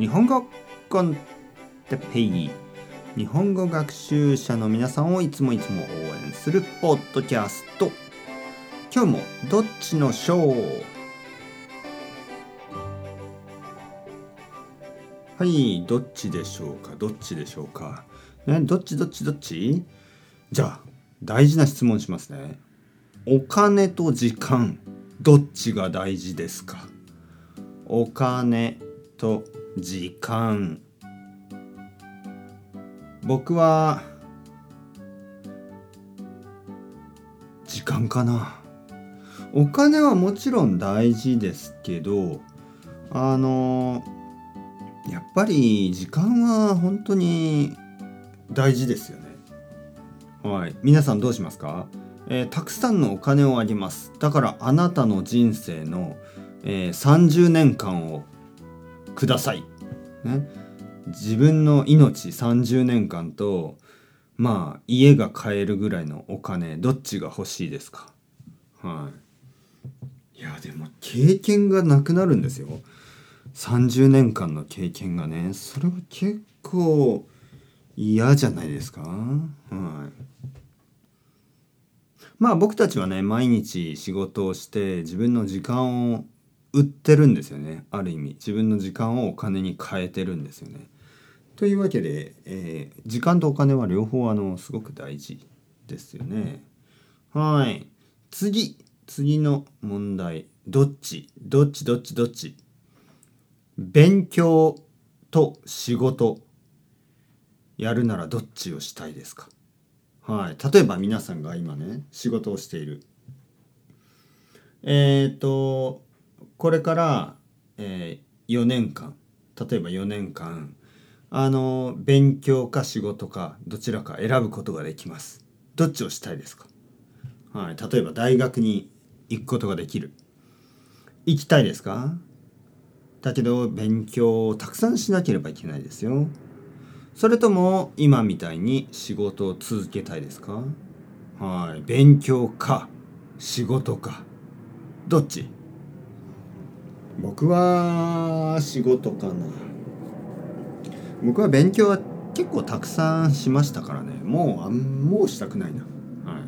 日本語コンテペイ日本語学習者の皆さんをいつもいつも応援するポッドキャスト。今日もどっちのショーはいどっちでしょうか？どっちでしょうか？ねどっちどっちどっち？じゃあ大事な質問しますね。お金と時間どっちが大事ですか？お金と時間。僕は時間かな。お金はもちろん大事ですけどあのやっぱり時間は本当に大事ですよね。はい。皆さんどうしますか、えー、たくさんのお金をあげます。だからあなたの人生の、えー、30年間をください、ね、自分の命30年間とまあ家が買えるぐらいのお金どっちが欲しいですか？はい。いやでも経験がなくなるんですよ。30年間の経験がね。それは結構嫌じゃないですか？はい。まあ僕たちはね毎日仕事をして自分の時間を売ってるんですよね。ある意味。自分の時間をお金に変えてるんですよね。というわけで、えー、時間とお金は両方あのすごく大事ですよね。はい。次。次の問題。どっち？どっち？どっち？どっち？勉強と仕事。やるならどっちをしたいですか？はい。例えば皆さんが今ね仕事をしている。えっ、とこれから、えー、4年間例えば4年間あの勉強か仕事かどちらか選ぶことができます。どっちをしたいですか、はい、例えば大学に行くことができる。行きたいですか？だけど勉強をたくさんしなければいけないですよ。それとも今みたいに仕事を続けたいですか？はい勉強か仕事かどっち？僕は仕事かな。僕は勉強は結構たくさんしましたからね。もうあんもうしたくないな。はい。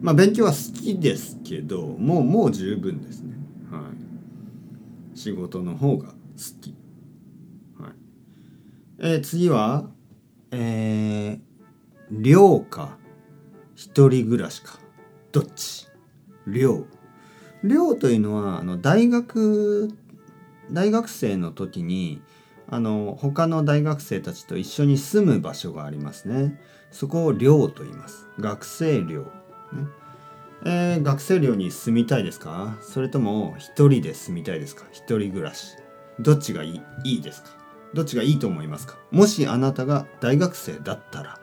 まあ勉強は好きですけどもうもう十分ですね。はい。仕事の方が好き。はい。えー、次はえー、寮か一人暮らしか。どっち？寮。寮というのはあの大学大学生の時にあの他の大学生たちと一緒に住む場所がありますね。そこを寮と言います。学生寮、ね。えー、学生寮に住みたいですか？それとも一人で住みたいですか？一人暮らし。どっちがいいいいですか？どっちがいいと思いますか？もしあなたが大学生だったら。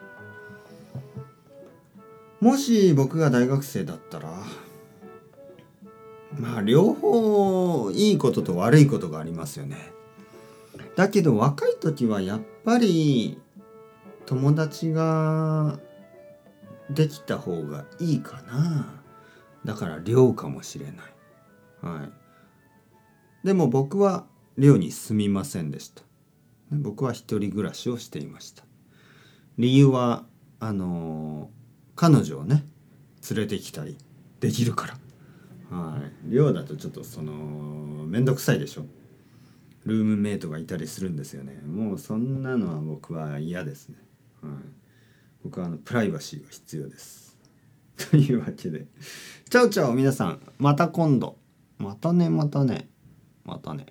もし僕が大学生だったらまあ両方いいことと悪いことがありますよね。だけど若い時はやっぱり友達ができた方がいいかな。だから寮かもしれない。はい。でも僕は寮に住みませんでした。僕は一人暮らしをしていました。理由はあの彼女をね連れてきたりできるから。はい。寮だとちょっとその面倒くさいでしょ？ルームメイトがいたりするんですよね。もうそんなのは僕は嫌ですね。はい。僕はあのプライバシーが必要です。というわけで。チャオチャオ皆さんまた今度。またねまたね。またね。